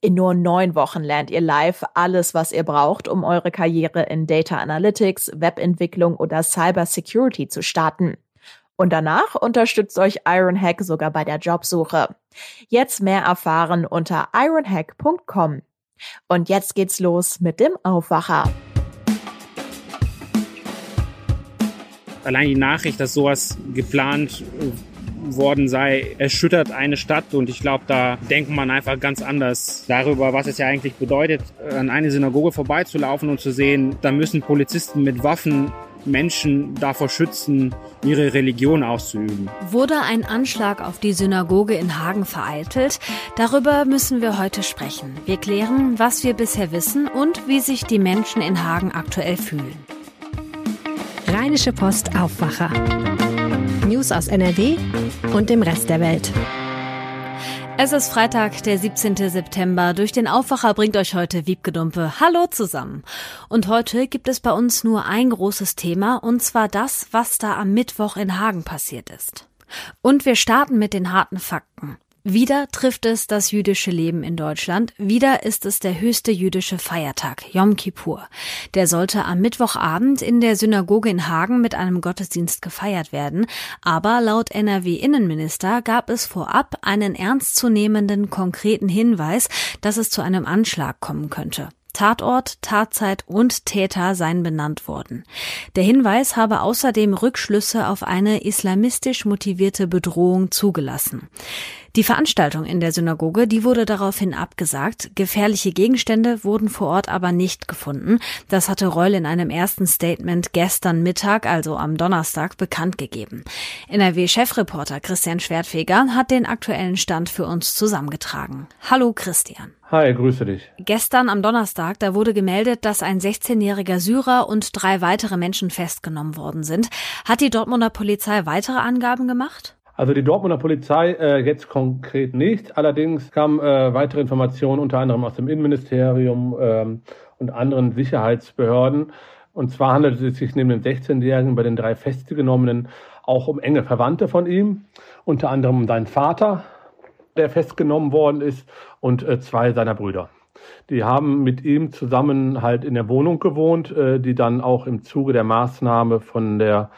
In nur neun Wochen lernt ihr live alles, was ihr braucht, um eure Karriere in Data Analytics, Webentwicklung oder Cyber Security zu starten. Und danach unterstützt euch Ironhack sogar bei der Jobsuche. Jetzt mehr erfahren unter ironhack.com. Und jetzt geht's los mit dem Aufwacher. Allein die Nachricht, dass sowas geplant worden sei, erschüttert eine Stadt. Und ich glaube, da denkt man einfach ganz anders darüber, was es ja eigentlich bedeutet, an eine Synagoge vorbeizulaufen und zu sehen, da müssen Polizisten mit Waffen Menschen davor schützen, ihre Religion auszuüben. Wurde ein Anschlag auf die Synagoge in Hagen vereitelt? Darüber müssen wir heute sprechen. Wir klären, was wir bisher wissen und wie sich die Menschen in Hagen aktuell fühlen. Rheinische Post Aufwacher. News aus NRW und dem Rest der Welt. Es ist Freitag, der 17. September. Durch den Aufwacher bringt euch heute Wiebke Dumpe. Hallo zusammen. Und heute gibt es bei uns nur ein großes Thema, und zwar das, was da am Mittwoch in Hagen passiert ist. Und wir starten mit den harten Fakten. Wieder trifft es das jüdische Leben in Deutschland. Wieder ist es der höchste jüdische Feiertag, Yom Kippur. Der sollte am Mittwochabend in der Synagoge in Hagen mit einem Gottesdienst gefeiert werden. Aber laut NRW-Innenminister gab es vorab einen ernstzunehmenden konkreten Hinweis, dass es zu einem Anschlag kommen könnte. Tatort, Tatzeit und Täter seien benannt worden. Der Hinweis habe außerdem Rückschlüsse auf eine islamistisch motivierte Bedrohung zugelassen. Die Veranstaltung in der Synagoge, die wurde daraufhin abgesagt. Gefährliche Gegenstände wurden vor Ort aber nicht gefunden. Das hatte Reul in einem ersten Statement gestern Mittag, also am Donnerstag, bekannt gegeben. NRW-Chefreporter Christian Schwertfeger hat den aktuellen Stand für uns zusammengetragen. Hallo Christian. Hi, grüße dich. Gestern am Donnerstag, da wurde gemeldet, dass ein 16-jähriger Syrer und drei weitere Menschen festgenommen worden sind. Hat die Dortmunder Polizei weitere Angaben gemacht? Also die Dortmunder Polizei äh, jetzt konkret nicht. Allerdings kamen äh, weitere Informationen unter anderem aus dem Innenministerium ähm, und anderen Sicherheitsbehörden. Und zwar handelt es sich neben dem 16-Jährigen bei den drei Festgenommenen auch um enge Verwandte von ihm, unter anderem um seinen Vater, der festgenommen worden ist, und äh, zwei seiner Brüder. Die haben mit ihm zusammen halt in der Wohnung gewohnt, äh, die dann auch im Zuge der Maßnahme von der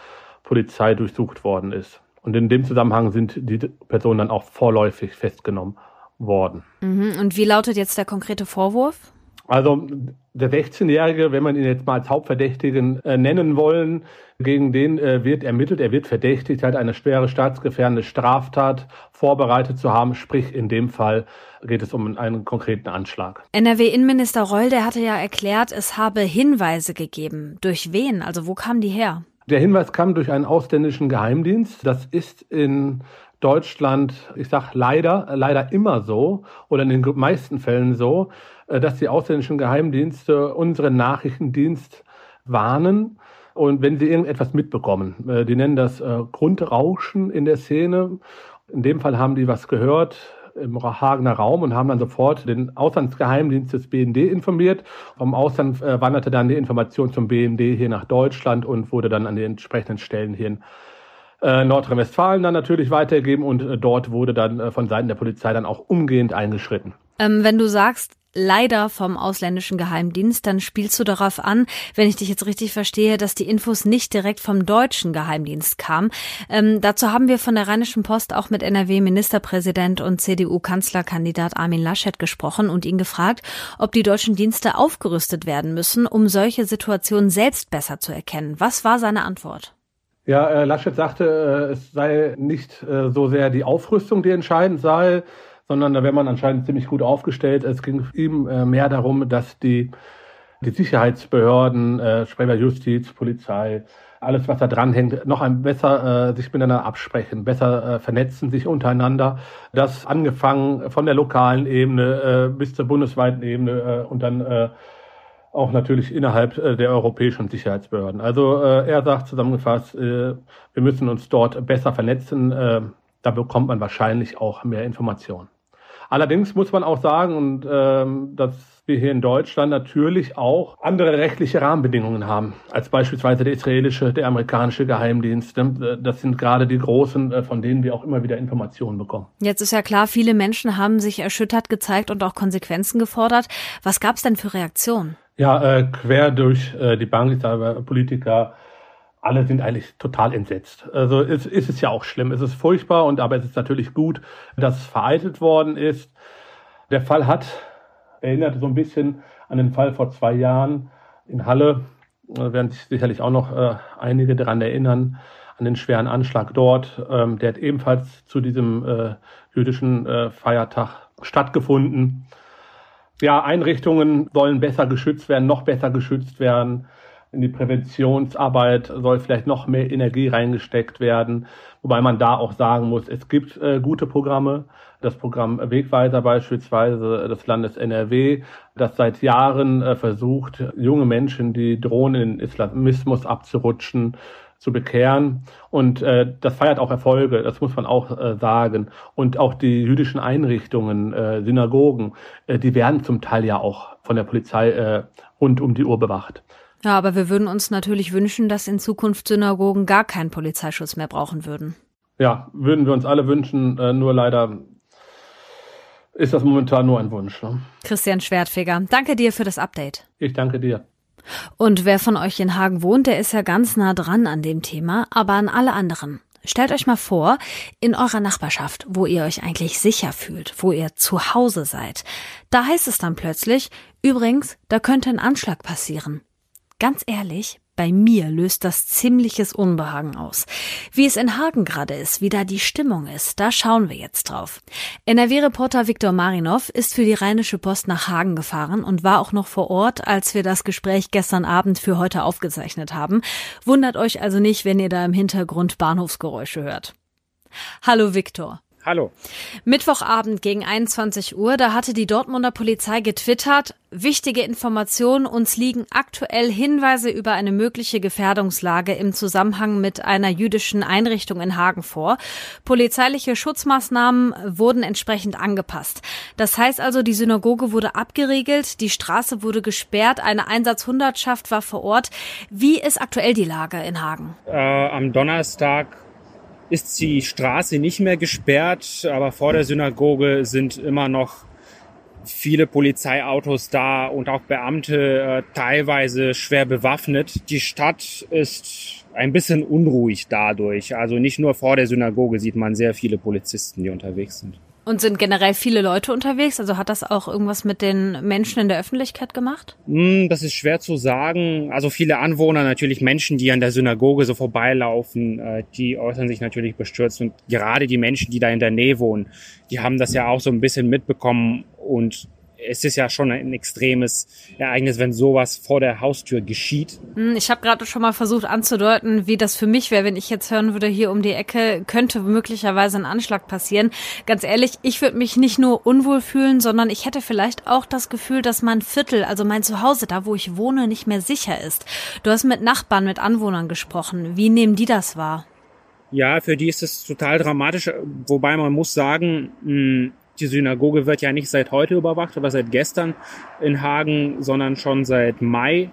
Polizei durchsucht worden ist. Und in dem Zusammenhang sind die Personen dann auch vorläufig festgenommen worden. Mhm. Und wie lautet jetzt der konkrete Vorwurf? Also der 16-Jährige, wenn man ihn jetzt mal als Hauptverdächtigen äh, nennen wollen, gegen den äh, wird ermittelt, er wird verdächtigt, hat eine schwere staatsgefährdende Straftat vorbereitet zu haben, sprich in dem Fall geht es um einen konkreten Anschlag. NRW-Innenminister Reul, der hatte ja erklärt, es habe Hinweise gegeben. Durch wen? Also wo kamen die her? Der Hinweis kam durch einen ausländischen Geheimdienst. Das ist in Deutschland, ich sag leider, leider immer so oder in den meisten Fällen so, dass die ausländischen Geheimdienste unseren Nachrichtendienst warnen und wenn sie irgendetwas mitbekommen. Äh, die nennen das äh, Grundrauschen in der Szene. In dem Fall haben die was gehört, im Hagener Raum und haben dann sofort den Auslandsgeheimdienst des BND informiert. Vom Ausland äh, wanderte dann die Information zum BND hier nach Deutschland und wurde dann an den entsprechenden Stellen hier in äh, Nordrhein-Westfalen dann natürlich weitergegeben und äh, dort wurde dann äh, von Seiten der Polizei dann auch umgehend eingeschritten. Ähm, wenn du sagst, leider vom ausländischen Geheimdienst, dann spielst du darauf an, wenn ich dich jetzt richtig verstehe, dass die Infos nicht direkt vom deutschen Geheimdienst kamen. Ähm, dazu haben wir von der Rheinischen Post auch mit NRW-Ministerpräsident und CDU-Kanzlerkandidat Armin Laschet gesprochen und ihn gefragt, ob die deutschen Dienste aufgerüstet werden müssen, um solche Situationen selbst besser zu erkennen. Was war seine Antwort? Ja, äh, Laschet sagte, äh, es sei nicht äh, so sehr die Aufrüstung, die entscheidend sei, sondern da wäre man anscheinend ziemlich gut aufgestellt. Es ging ihm äh, mehr darum, dass die, die Sicherheitsbehörden, äh, Sprecher Justiz, Polizei, alles, was da dranhängt, noch ein besser äh, sich miteinander absprechen, besser äh, vernetzen sich untereinander. Das angefangen von der lokalen Ebene äh, bis zur bundesweiten Ebene äh, und dann äh, auch natürlich innerhalb äh, der europäischen Sicherheitsbehörden. Also äh, er sagt zusammengefasst, äh, wir müssen uns dort besser vernetzen. Äh, da bekommt man wahrscheinlich auch mehr Informationen. Allerdings muss man auch sagen, und ähm, dass wir hier in Deutschland natürlich auch andere rechtliche Rahmenbedingungen haben, als beispielsweise der israelische, der amerikanische Geheimdienst. Das sind gerade die großen, äh, von denen wir auch immer wieder Informationen bekommen. Jetzt ist ja klar, viele Menschen haben sich erschüttert gezeigt und auch Konsequenzen gefordert. Was gab es denn für Reaktionen? Ja, äh, quer durch äh, die Bank, Politiker, alle sind eigentlich total entsetzt. Also es, ist es ja auch schlimm, es ist furchtbar und aber es ist natürlich gut, dass es vereitelt worden ist. Der Fall hat erinnert so ein bisschen an den Fall vor zwei Jahren in Halle. Da werden sich sicherlich auch noch äh, einige daran erinnern, an den schweren Anschlag dort. Ähm, der hat ebenfalls zu diesem äh, jüdischen äh, Feiertag stattgefunden. Ja, Einrichtungen sollen besser geschützt werden, noch besser geschützt werden in die Präventionsarbeit soll vielleicht noch mehr Energie reingesteckt werden, wobei man da auch sagen muss, es gibt äh, gute Programme. Das Programm Wegweiser beispielsweise des Landes NRW, das seit Jahren äh, versucht, junge Menschen, die drohen, in Islamismus abzurutschen, zu bekehren. Und äh, das feiert auch Erfolge, das muss man auch äh, sagen. Und auch die jüdischen Einrichtungen, äh, Synagogen, äh, die werden zum Teil ja auch von der Polizei äh, rund um die Uhr bewacht. Ja, aber wir würden uns natürlich wünschen, dass in Zukunft Synagogen gar keinen Polizeischutz mehr brauchen würden. Ja, würden wir uns alle wünschen, äh, nur leider ist das momentan nur ein Wunsch. Ne? Christian Schwertfeger, danke dir für das Update. Ich danke dir. Und wer von euch in Hagen wohnt, der ist ja ganz nah dran an dem Thema, aber an alle anderen. Stellt euch mal vor, in eurer Nachbarschaft, wo ihr euch eigentlich sicher fühlt, wo ihr zu Hause seid, da heißt es dann plötzlich, übrigens, da könnte ein Anschlag passieren. Ganz ehrlich, bei mir löst das ziemliches Unbehagen aus. Wie es in Hagen gerade ist, wie da die Stimmung ist, da schauen wir jetzt drauf. NRW-Reporter Viktor Marinov ist für die Rheinische Post nach Hagen gefahren und war auch noch vor Ort, als wir das Gespräch gestern Abend für heute aufgezeichnet haben. Wundert euch also nicht, wenn ihr da im Hintergrund Bahnhofsgeräusche hört. Hallo Viktor. Hallo. Mittwochabend gegen 21 Uhr, da hatte die Dortmunder Polizei getwittert, wichtige Informationen, uns liegen aktuell Hinweise über eine mögliche Gefährdungslage im Zusammenhang mit einer jüdischen Einrichtung in Hagen vor. Polizeiliche Schutzmaßnahmen wurden entsprechend angepasst. Das heißt also, die Synagoge wurde abgeriegelt, die Straße wurde gesperrt, eine Einsatzhundertschaft war vor Ort. Wie ist aktuell die Lage in Hagen? Äh, am Donnerstag ist die Straße nicht mehr gesperrt, aber vor der Synagoge sind immer noch viele Polizeiautos da und auch Beamte äh, teilweise schwer bewaffnet. Die Stadt ist ein bisschen unruhig dadurch. Also nicht nur vor der Synagoge sieht man sehr viele Polizisten, die unterwegs sind. Und sind generell viele Leute unterwegs? Also hat das auch irgendwas mit den Menschen in der Öffentlichkeit gemacht? Hm, das ist schwer zu sagen. Also viele Anwohner, natürlich Menschen, die an der Synagoge so vorbeilaufen, äh, die äußern sich natürlich bestürzt. Und gerade die Menschen, die da in der Nähe wohnen, die haben das ja auch so ein bisschen mitbekommen und es ist ja schon ein extremes Ereignis, wenn sowas vor der Haustür geschieht. Hm, ich habe gerade schon mal versucht anzudeuten, wie das für mich wäre, wenn ich jetzt hören würde, hier um die Ecke könnte möglicherweise ein Anschlag passieren. Ganz ehrlich, ich würde mich nicht nur unwohl fühlen, sondern ich hätte vielleicht auch das Gefühl, dass mein Viertel, also mein Zuhause, da wo ich wohne, nicht mehr sicher ist. Du hast mit Nachbarn, mit Anwohnern gesprochen. Wie nehmen die das wahr? Ja, für die ist es total dramatisch, wobei man muss sagen, hm, die Synagoge wird ja nicht seit heute überwacht oder seit gestern in Hagen, sondern schon seit Mai.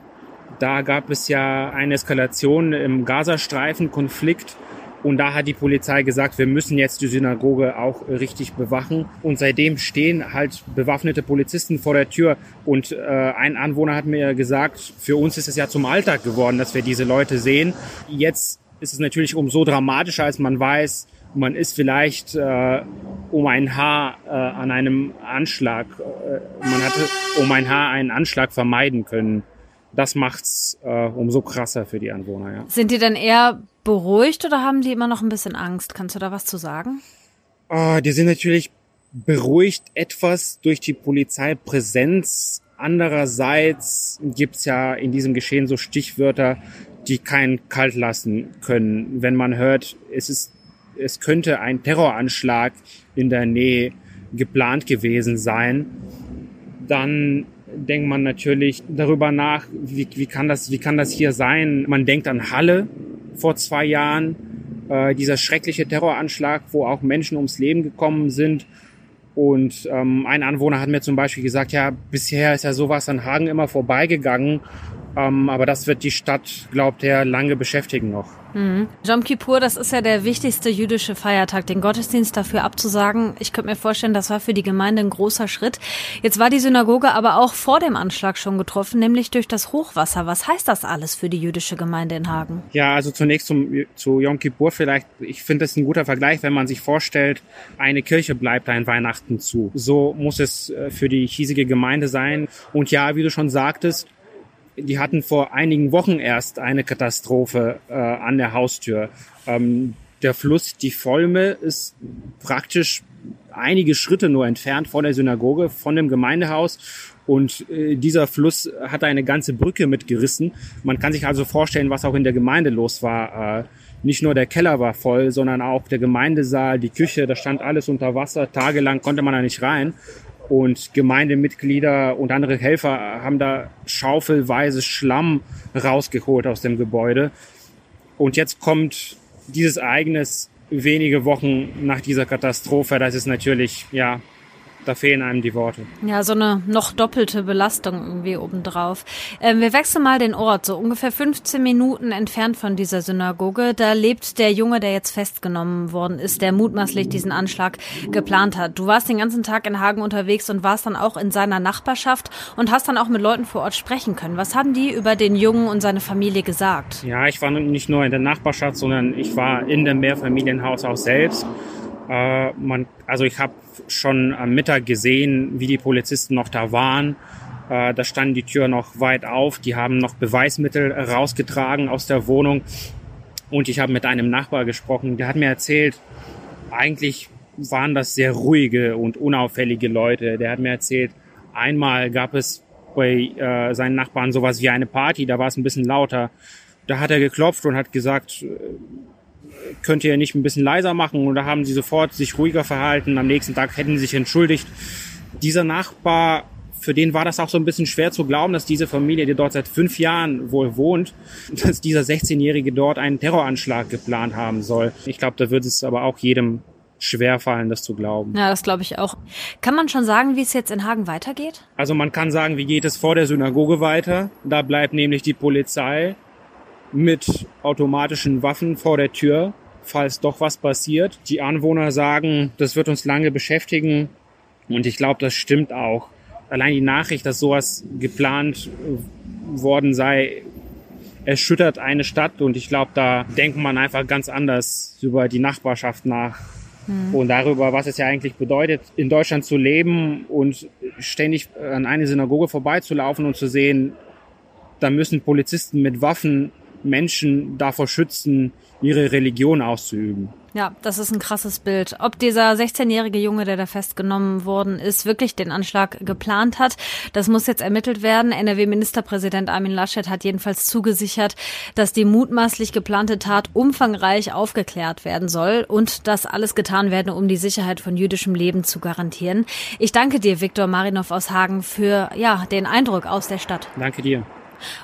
Da gab es ja eine Eskalation im Gazastreifen-Konflikt. Und da hat die Polizei gesagt, wir müssen jetzt die Synagoge auch richtig bewachen. Und seitdem stehen halt bewaffnete Polizisten vor der Tür. Und äh, ein Anwohner hat mir gesagt, für uns ist es ja zum Alltag geworden, dass wir diese Leute sehen. Jetzt ist es natürlich umso dramatischer, als man weiß, man ist vielleicht äh, um ein Haar äh, an einem Anschlag, äh, man hatte um ein Haar einen Anschlag vermeiden können. Das macht's äh, umso krasser für die Anwohner. Ja. Sind die denn eher beruhigt oder haben die immer noch ein bisschen Angst? Kannst du da was zu sagen? Oh, die sind natürlich beruhigt etwas durch die Polizeipräsenz. Andererseits gibt's ja in diesem Geschehen so Stichwörter, die keinen kalt lassen können. Wenn man hört, es ist es könnte ein Terroranschlag in der Nähe geplant gewesen sein, dann denkt man natürlich darüber nach, wie, wie, kann das, wie kann das hier sein? Man denkt an Halle vor zwei Jahren, äh, dieser schreckliche Terroranschlag, wo auch Menschen ums Leben gekommen sind. Und ähm, ein Anwohner hat mir zum Beispiel gesagt, ja, bisher ist ja sowas an Hagen immer vorbeigegangen. Ähm, aber das wird die Stadt, glaubt er, lange beschäftigen noch. Mhm. Jom Kippur, das ist ja der wichtigste jüdische Feiertag. Den Gottesdienst dafür abzusagen, ich könnte mir vorstellen, das war für die Gemeinde ein großer Schritt. Jetzt war die Synagoge aber auch vor dem Anschlag schon getroffen, nämlich durch das Hochwasser. Was heißt das alles für die jüdische Gemeinde in Hagen? Ja, also zunächst zum, zu Yom Kippur vielleicht. Ich finde das ein guter Vergleich, wenn man sich vorstellt, eine Kirche bleibt ein Weihnachten zu. So muss es äh, für die hiesige Gemeinde sein. Und ja, wie du schon sagtest, die hatten vor einigen Wochen erst eine Katastrophe äh, an der Haustür. Ähm, der Fluss, die Volme, ist praktisch einige Schritte nur entfernt von der Synagoge, von dem Gemeindehaus. Und äh, dieser Fluss hat eine ganze Brücke mitgerissen. Man kann sich also vorstellen, was auch in der Gemeinde los war. Äh, nicht nur der Keller war voll, sondern auch der Gemeindesaal, die Küche, da stand alles unter Wasser. Tagelang konnte man da nicht rein. Und Gemeindemitglieder und andere Helfer haben da schaufelweise Schlamm rausgeholt aus dem Gebäude. Und jetzt kommt dieses Ereignis wenige Wochen nach dieser Katastrophe. Das ist natürlich, ja, da fehlen einem die Worte. Ja, so eine noch doppelte Belastung irgendwie obendrauf. Ähm, wir wechseln mal den Ort, so ungefähr 15 Minuten entfernt von dieser Synagoge. Da lebt der Junge, der jetzt festgenommen worden ist, der mutmaßlich diesen Anschlag geplant hat. Du warst den ganzen Tag in Hagen unterwegs und warst dann auch in seiner Nachbarschaft und hast dann auch mit Leuten vor Ort sprechen können. Was haben die über den Jungen und seine Familie gesagt? Ja, ich war nicht nur in der Nachbarschaft, sondern ich war in dem Mehrfamilienhaus auch selbst. Äh, man, also ich habe schon am Mittag gesehen, wie die Polizisten noch da waren. Äh, da standen die Tür noch weit auf. Die haben noch Beweismittel rausgetragen aus der Wohnung. Und ich habe mit einem Nachbar gesprochen. Der hat mir erzählt, eigentlich waren das sehr ruhige und unauffällige Leute. Der hat mir erzählt, einmal gab es bei äh, seinen Nachbarn sowas wie eine Party, da war es ein bisschen lauter. Da hat er geklopft und hat gesagt, könnt ihr nicht ein bisschen leiser machen? Und da haben sie sofort sich ruhiger verhalten. Am nächsten Tag hätten sie sich entschuldigt. Dieser Nachbar, für den war das auch so ein bisschen schwer zu glauben, dass diese Familie, die dort seit fünf Jahren wohl wohnt, dass dieser 16-Jährige dort einen Terroranschlag geplant haben soll. Ich glaube, da wird es aber auch jedem schwer fallen, das zu glauben. Ja, das glaube ich auch. Kann man schon sagen, wie es jetzt in Hagen weitergeht? Also man kann sagen, wie geht es vor der Synagoge weiter? Da bleibt nämlich die Polizei mit automatischen Waffen vor der Tür, falls doch was passiert. Die Anwohner sagen, das wird uns lange beschäftigen und ich glaube, das stimmt auch. Allein die Nachricht, dass sowas geplant worden sei, erschüttert eine Stadt und ich glaube, da denkt man einfach ganz anders über die Nachbarschaft nach mhm. und darüber, was es ja eigentlich bedeutet, in Deutschland zu leben und ständig an eine Synagoge vorbeizulaufen und zu sehen, da müssen Polizisten mit Waffen Menschen davor schützen, ihre Religion auszuüben. Ja, das ist ein krasses Bild. Ob dieser 16-jährige Junge, der da festgenommen worden ist, wirklich den Anschlag geplant hat, das muss jetzt ermittelt werden. NRW-Ministerpräsident Armin Laschet hat jedenfalls zugesichert, dass die mutmaßlich geplante Tat umfangreich aufgeklärt werden soll und dass alles getan werde, um die Sicherheit von jüdischem Leben zu garantieren. Ich danke dir, Viktor Marinov aus Hagen, für ja, den Eindruck aus der Stadt. Danke dir.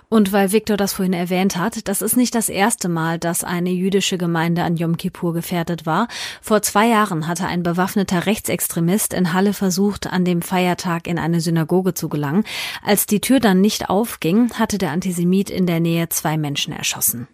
Und weil Viktor das vorhin erwähnt hat, das ist nicht das erste Mal, dass eine jüdische Gemeinde an Yom Kippur gefährdet war. Vor zwei Jahren hatte ein bewaffneter Rechtsextremist in Halle versucht, an dem Feiertag in eine Synagoge zu gelangen. Als die Tür dann nicht aufging, hatte der Antisemit in der Nähe zwei Menschen erschossen.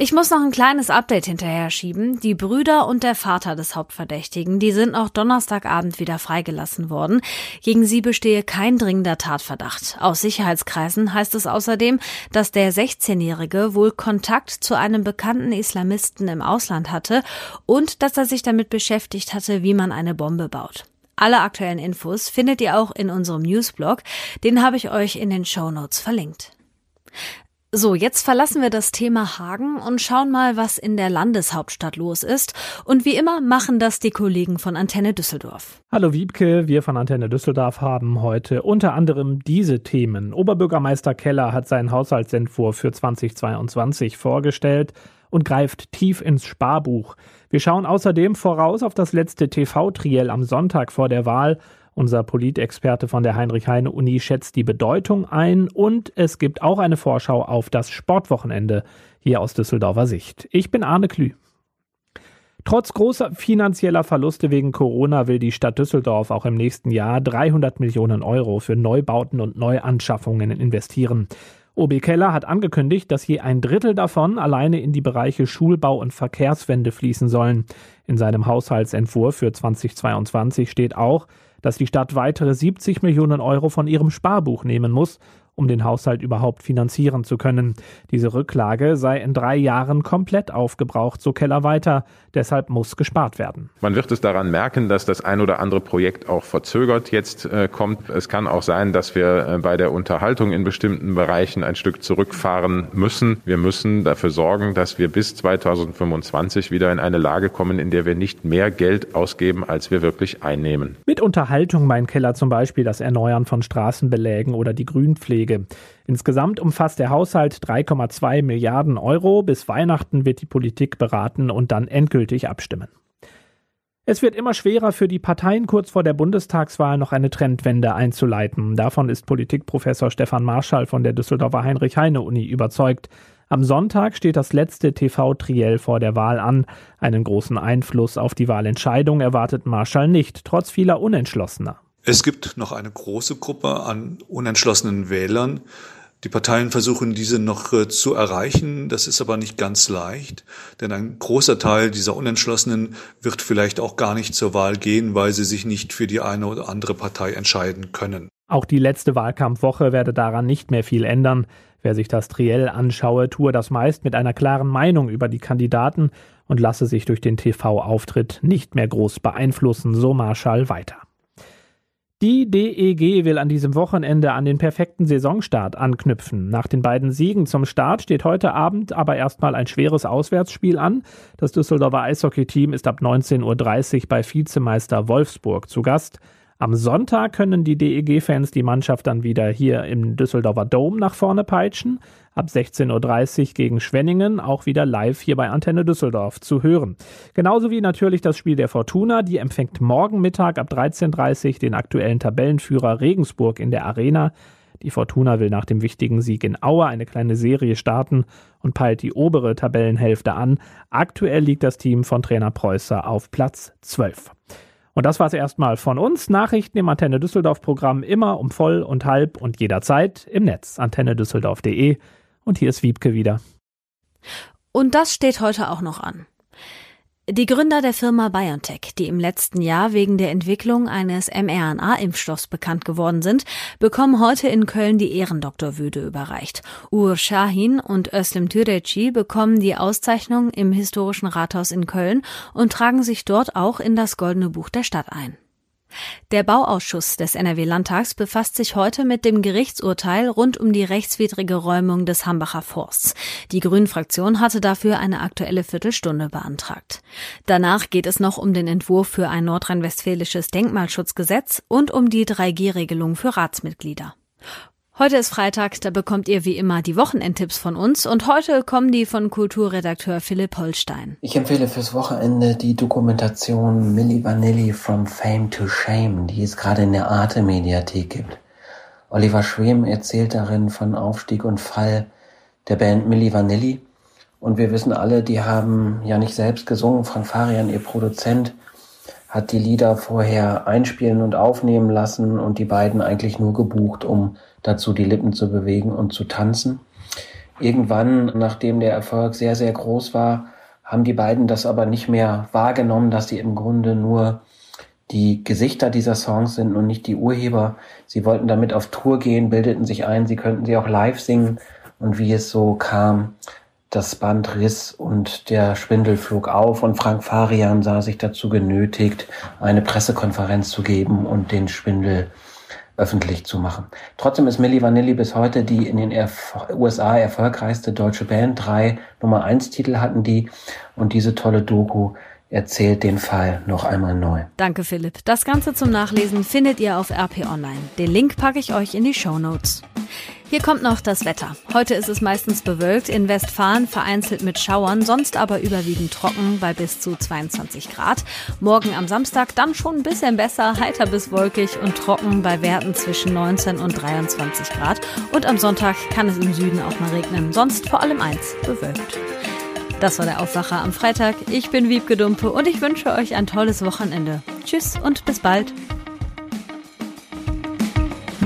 Ich muss noch ein kleines Update hinterher schieben. Die Brüder und der Vater des Hauptverdächtigen, die sind noch Donnerstagabend wieder freigelassen worden. Gegen sie bestehe kein dringender Tatverdacht. Aus Sicherheitskreisen heißt es außerdem, dass der 16-Jährige wohl Kontakt zu einem bekannten Islamisten im Ausland hatte und dass er sich damit beschäftigt hatte, wie man eine Bombe baut. Alle aktuellen Infos findet ihr auch in unserem Newsblog. Den habe ich euch in den Show Notes verlinkt. So, jetzt verlassen wir das Thema Hagen und schauen mal, was in der Landeshauptstadt los ist. Und wie immer machen das die Kollegen von Antenne Düsseldorf. Hallo Wiebke, wir von Antenne Düsseldorf haben heute unter anderem diese Themen. Oberbürgermeister Keller hat seinen Haushaltsentwurf für 2022 vorgestellt und greift tief ins Sparbuch. Wir schauen außerdem voraus auf das letzte TV-Triell am Sonntag vor der Wahl Unser Politexperte von der Heinrich-Heine-Uni schätzt die Bedeutung ein und es gibt auch eine Vorschau auf das Sportwochenende hier aus Düsseldorfer Sicht. Ich bin Arne Klü. Trotz großer finanzieller Verluste wegen Corona will die Stadt Düsseldorf auch im nächsten Jahr 300 Millionen Euro für Neubauten und Neuanschaffungen investieren. OB Keller hat angekündigt, dass je ein Drittel davon alleine in die Bereiche Schulbau und Verkehrswende fließen sollen. In seinem Haushaltsentwurf für 2022 steht auch, dass die Stadt weitere 70 Millionen Euro von ihrem Sparbuch nehmen muss, um den Haushalt überhaupt finanzieren zu können. Diese Rücklage sei in drei Jahren komplett aufgebraucht, so Keller weiter. Deshalb muss gespart werden. Man wird es daran merken, dass das ein oder andere Projekt auch verzögert jetzt äh, kommt. Es kann auch sein, dass wir äh, bei der Unterhaltung in bestimmten Bereichen ein Stück zurückfahren müssen. Wir müssen dafür sorgen, dass wir bis 2025 wieder in eine Lage kommen, in der wir nicht mehr Geld ausgeben, als wir wirklich einnehmen. Mit Unterhaltung meint Keller zum Beispiel das Erneuern von Straßenbelägen oder die Grünpflege. Pflege. Insgesamt umfasst der Haushalt 3,2 Milliarden Euro. Bis Weihnachten wird die Politik beraten und dann endgültig abstimmen. Es wird immer schwerer für die Parteien kurz vor der Bundestagswahl noch eine Trendwende einzuleiten. Davon ist Politikprofessor Stefan Marschall von der Düsseldorfer Heinrich-Heine-Uni überzeugt. Am Sonntag steht das letzte TV-Triell vor der Wahl an. Einen großen Einfluss auf die Wahlentscheidung erwartet Marschall nicht, trotz vieler Unentschlossener. Es gibt noch eine große Gruppe an unentschlossenen Wählern. Die Parteien versuchen, diese noch äh, zu erreichen. Das ist aber nicht ganz leicht, denn ein großer Teil dieser Unentschlossenen wird vielleicht auch gar nicht zur Wahl gehen, weil sie sich nicht für die eine oder andere Partei entscheiden können. Auch die letzte Wahlkampfwoche werde daran nicht mehr viel ändern. Wer sich das Triell anschaue, tue das meist mit einer klaren Meinung über die Kandidaten und lasse sich durch den TV-Auftritt nicht mehr groß beeinflussen, so Marschall weiter. Die DEG will an diesem Wochenende an den perfekten Saisonstart anknüpfen. Nach den beiden Siegen zum Start steht heute Abend aber erstmal ein schweres Auswärtsspiel an. Das Düsseldorfer Eishockey-Team ist ab 19.30 Uhr bei Vizemeister Wolfsburg zu Gast. Am Sonntag können die DEG-Fans die Mannschaft dann wieder hier im Düsseldorfer Dome nach vorne peitschen. Ab 16.30 Uhr gegen Schwenningen auch wieder live hier bei Antenne Düsseldorf zu hören. Genauso wie natürlich das Spiel der Fortuna. Die empfängt morgen Mittag ab 13.30 Uhr den aktuellen Tabellenführer Regensburg in der Arena. Die Fortuna will nach dem wichtigen Sieg in Aue eine kleine Serie starten und peilt die obere Tabellenhälfte an. Aktuell liegt das Team von Trainer Preußer auf Platz 12. Und das war es erstmal von uns. Nachrichten im Antenne Düsseldorf Programm immer um voll und halb und jederzeit im Netz antennedüsseldorf.de. Und hier ist Wiebke wieder. Und das steht heute auch noch an. Die Gründer der Firma BioNTech, die im letzten Jahr wegen der Entwicklung eines mRNA-Impfstoffs bekannt geworden sind, bekommen heute in Köln die Ehrendoktorwürde überreicht. Ur Shahin und Özlem Türeci bekommen die Auszeichnung im historischen Rathaus in Köln und tragen sich dort auch in das Goldene Buch der Stadt ein. Der Bauausschuss des NRW-Landtags befasst sich heute mit dem Gerichtsurteil rund um die rechtswidrige Räumung des Hambacher Forsts. Die Grünen-Fraktion hatte dafür eine aktuelle Viertelstunde beantragt. Danach geht es noch um den Entwurf für ein nordrhein-westfälisches Denkmalschutzgesetz und um die 3G-Regelung für Ratsmitglieder. Heute ist Freitag, da bekommt ihr wie immer die Wochenendtipps von uns und heute kommen die von Kulturredakteur Philipp Holstein. Ich empfehle fürs Wochenende die Dokumentation Milli Vanilli from Fame to Shame, die es gerade in der Arte Mediathek gibt. Oliver Schwem erzählt darin von Aufstieg und Fall der Band Milli Vanilli und wir wissen alle, die haben ja nicht selbst gesungen. Frank Farian, ihr Produzent, hat die Lieder vorher einspielen und aufnehmen lassen und die beiden eigentlich nur gebucht, um dazu die Lippen zu bewegen und zu tanzen. Irgendwann, nachdem der Erfolg sehr, sehr groß war, haben die beiden das aber nicht mehr wahrgenommen, dass sie im Grunde nur die Gesichter dieser Songs sind und nicht die Urheber. Sie wollten damit auf Tour gehen, bildeten sich ein, sie könnten sie auch live singen. Und wie es so kam, das Band riss und der Schwindel flog auf und Frank Farian sah sich dazu genötigt, eine Pressekonferenz zu geben und den Schwindel öffentlich zu machen. Trotzdem ist Milli Vanilli bis heute die in den Erf USA erfolgreichste deutsche Band. Drei Nummer eins Titel hatten die und diese tolle Doku, erzählt den Fall noch einmal neu. Danke, Philipp. Das Ganze zum Nachlesen findet ihr auf RP Online. Den Link packe ich euch in die Show Notes. Hier kommt noch das Wetter. Heute ist es meistens bewölkt, in Westfalen vereinzelt mit Schauern, sonst aber überwiegend trocken bei bis zu 22 Grad. Morgen am Samstag dann schon ein bisschen besser, heiter bis wolkig und trocken bei Werten zwischen 19 und 23 Grad. Und am Sonntag kann es im Süden auch mal regnen, sonst vor allem eins, bewölkt. Das war der Aufwacher am Freitag. Ich bin Wiebke Dumpe und ich wünsche euch ein tolles Wochenende. Tschüss und bis bald.